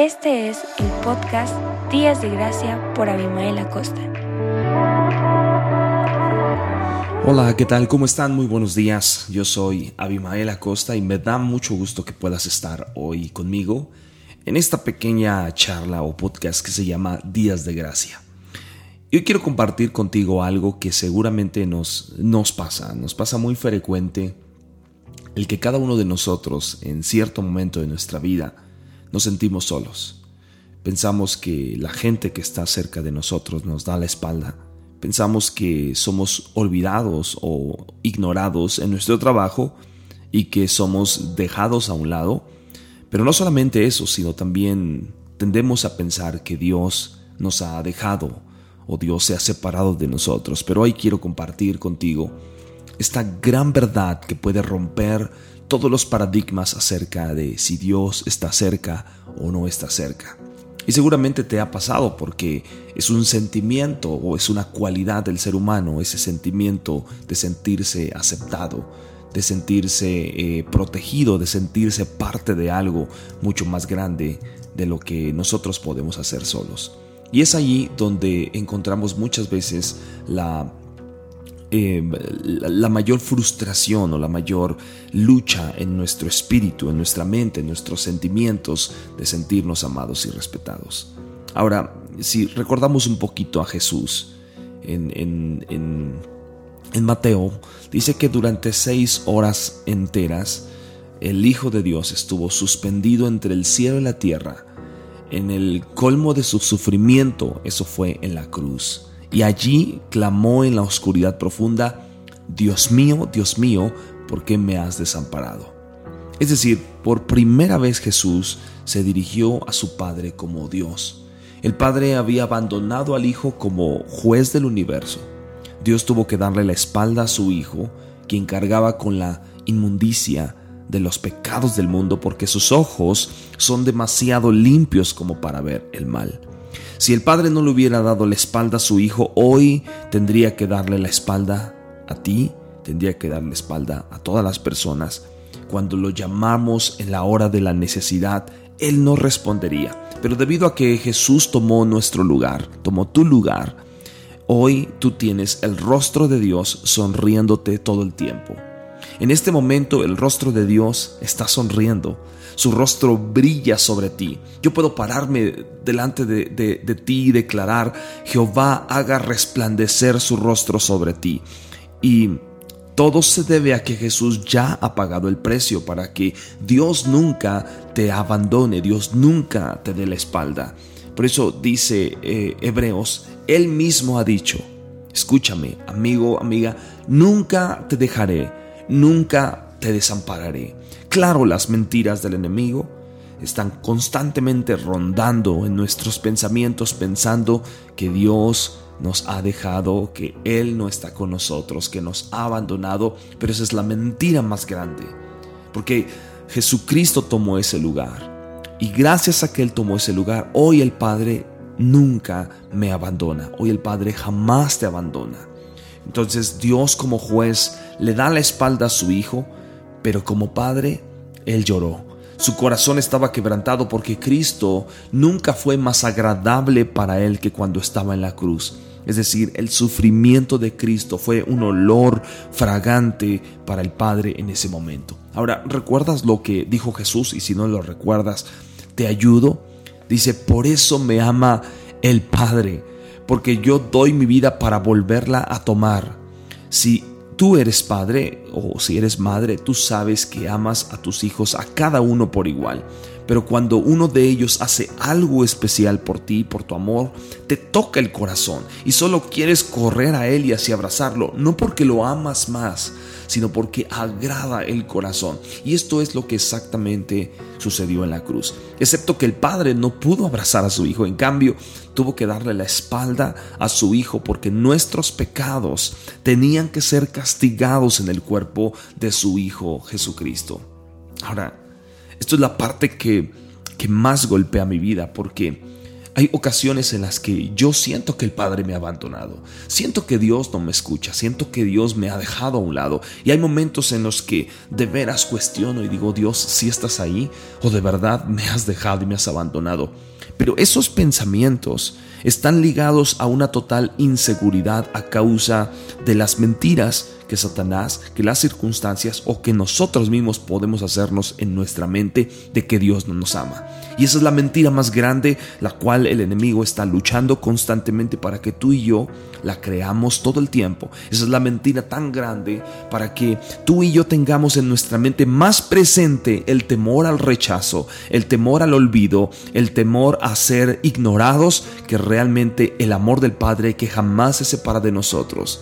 Este es el podcast Días de Gracia por Abimael Acosta. Hola, ¿qué tal? ¿Cómo están? Muy buenos días. Yo soy Abimael Acosta y me da mucho gusto que puedas estar hoy conmigo en esta pequeña charla o podcast que se llama Días de Gracia. Yo quiero compartir contigo algo que seguramente nos, nos pasa, nos pasa muy frecuente, el que cada uno de nosotros en cierto momento de nuestra vida nos sentimos solos. Pensamos que la gente que está cerca de nosotros nos da la espalda. Pensamos que somos olvidados o ignorados en nuestro trabajo y que somos dejados a un lado. Pero no solamente eso, sino también tendemos a pensar que Dios nos ha dejado o Dios se ha separado de nosotros. Pero hoy quiero compartir contigo esta gran verdad que puede romper todos los paradigmas acerca de si Dios está cerca o no está cerca. Y seguramente te ha pasado porque es un sentimiento o es una cualidad del ser humano, ese sentimiento de sentirse aceptado, de sentirse eh, protegido, de sentirse parte de algo mucho más grande de lo que nosotros podemos hacer solos. Y es allí donde encontramos muchas veces la eh, la mayor frustración o la mayor lucha en nuestro espíritu, en nuestra mente, en nuestros sentimientos de sentirnos amados y respetados. Ahora, si recordamos un poquito a Jesús en, en, en Mateo, dice que durante seis horas enteras el Hijo de Dios estuvo suspendido entre el cielo y la tierra. En el colmo de su sufrimiento, eso fue en la cruz y allí clamó en la oscuridad profunda, Dios mío, Dios mío, ¿por qué me has desamparado? Es decir, por primera vez Jesús se dirigió a su Padre como Dios. El Padre había abandonado al Hijo como juez del universo. Dios tuvo que darle la espalda a su Hijo, quien cargaba con la inmundicia de los pecados del mundo porque sus ojos son demasiado limpios como para ver el mal. Si el padre no le hubiera dado la espalda a su hijo, hoy tendría que darle la espalda a ti, tendría que darle la espalda a todas las personas. Cuando lo llamamos en la hora de la necesidad, Él no respondería. Pero debido a que Jesús tomó nuestro lugar, tomó tu lugar, hoy tú tienes el rostro de Dios sonriéndote todo el tiempo. En este momento el rostro de Dios está sonriendo su rostro brilla sobre ti. Yo puedo pararme delante de, de, ti y declarar, Jehová haga resplandecer su rostro sobre ti. Y todo se debe a que Jesús ya ha pagado el precio para que Dios nunca te abandone, Dios nunca te dé la espalda. Por eso dice eh, Hebreos, Él mismo ha dicho, escúchame, amigo, amiga, nunca te dejaré, nunca te desampararé. Claro, las mentiras del enemigo están constantemente rondando en nuestros pensamientos pensando que Dios nos ha dejado, que Él no está con nosotros, que nos ha abandonado, pero esa es la mentira más grande, porque Jesucristo tomó ese lugar y gracias a que Él tomó ese lugar, hoy el Padre nunca me abandona, hoy el Padre jamás te abandona. Entonces Dios como juez le da la espalda a su Hijo, pero como padre, él lloró. Su corazón estaba quebrantado porque Cristo nunca fue más agradable para él que cuando estaba en la cruz. Es decir, el sufrimiento de Cristo fue un olor fragante para el Padre en ese momento. Ahora, ¿recuerdas lo que dijo Jesús? Y si no lo recuerdas, te ayudo. Dice, por eso me ama el Padre, porque yo doy mi vida para volverla a tomar. Si tú eres padre o si eres madre, tú sabes que amas a tus hijos a cada uno por igual. Pero cuando uno de ellos hace algo especial por ti, por tu amor, te toca el corazón y solo quieres correr a él y así abrazarlo, no porque lo amas más, sino porque agrada el corazón. Y esto es lo que exactamente sucedió en la cruz. Excepto que el padre no pudo abrazar a su hijo, en cambio tuvo que darle la espalda a su hijo porque nuestros pecados tenían que ser castigados en el cuerpo de su hijo Jesucristo. Ahora, esto es la parte que, que más golpea mi vida porque Hay ocasiones en las que yo siento que el Padre me ha abandonado, siento que Dios no me escucha, siento que Dios me ha dejado a un lado. Y hay momentos en los que de veras cuestiono y digo, Dios, si estás ahí o de verdad me has dejado y me has abandonado. Pero esos pensamientos están ligados a una total inseguridad a causa de las mentiras que Satanás, que las circunstancias o que nosotros mismos podemos hacernos en nuestra mente de que Dios no nos ama. Y esa es la mentira más grande, la cual el enemigo está luchando constantemente para que tú y yo la creamos todo el tiempo. Esa es la mentira tan grande para que tú y yo tengamos en nuestra mente más presente el temor al rechazo, el temor al olvido, el temor a ser ignorados, que realmente el amor del Padre que jamás se separa de nosotros.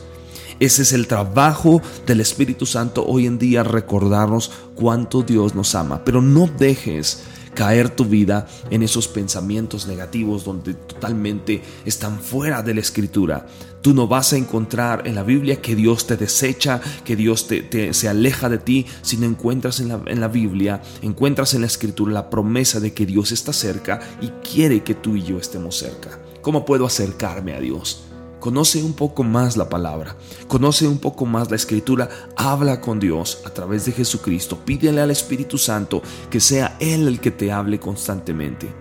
Ese es el trabajo del Espíritu Santo hoy en día, recordarnos cuánto Dios nos ama. Pero no dejes caer tu vida en esos pensamientos negativos donde totalmente están fuera de la escritura. Tú no vas a encontrar en la Biblia que Dios te desecha, que Dios te, se aleja de ti, sino encuentras en la, en la Biblia, encuentras en la escritura la promesa de que Dios está cerca y quiere que tú y yo estemos cerca. ¿Cómo puedo acercarme a Dios? Conoce un poco más la palabra, conoce un poco más la escritura, habla con Dios a través de Jesucristo, pídele al Espíritu Santo que sea Él el que te hable constantemente.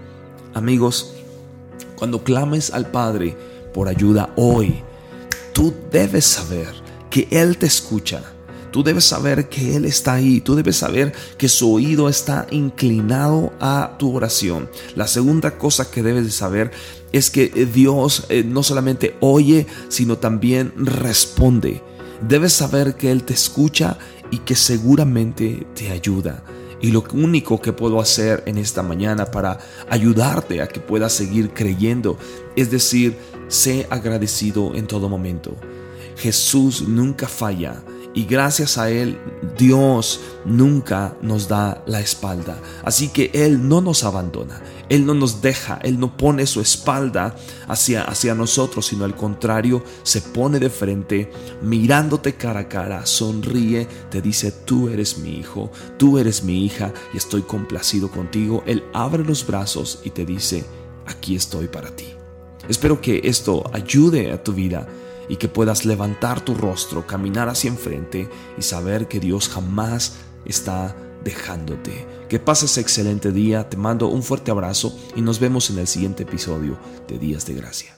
Amigos, cuando clames al Padre por ayuda hoy, tú debes saber que Él te escucha Tú debes saber que Él está ahí. Tú debes saber que su oído está inclinado a tu oración. La segunda cosa que debes de saber es que Dios eh, no solamente oye, sino también responde. Debes saber que Él te escucha y que seguramente te ayuda. Y lo único que puedo hacer en esta mañana para ayudarte a que puedas seguir creyendo es decir, sé agradecido en todo momento. Jesús nunca falla y gracias a Él Dios nunca nos da la espalda. Así que Él no nos abandona, Él no nos deja, Él no pone su espalda hacia, hacia nosotros, sino al contrario, se pone de frente, mirándote cara a cara, sonríe, te dice, tú eres mi hijo, tú eres mi hija y estoy complacido contigo. Él abre los brazos y te dice, aquí estoy para ti. Espero que esto ayude a tu vida y que puedas levantar tu rostro, caminar hacia enfrente y saber que Dios jamás está dejándote. Que pases excelente día, te mando un fuerte abrazo y nos vemos en el siguiente episodio de Días de Gracia.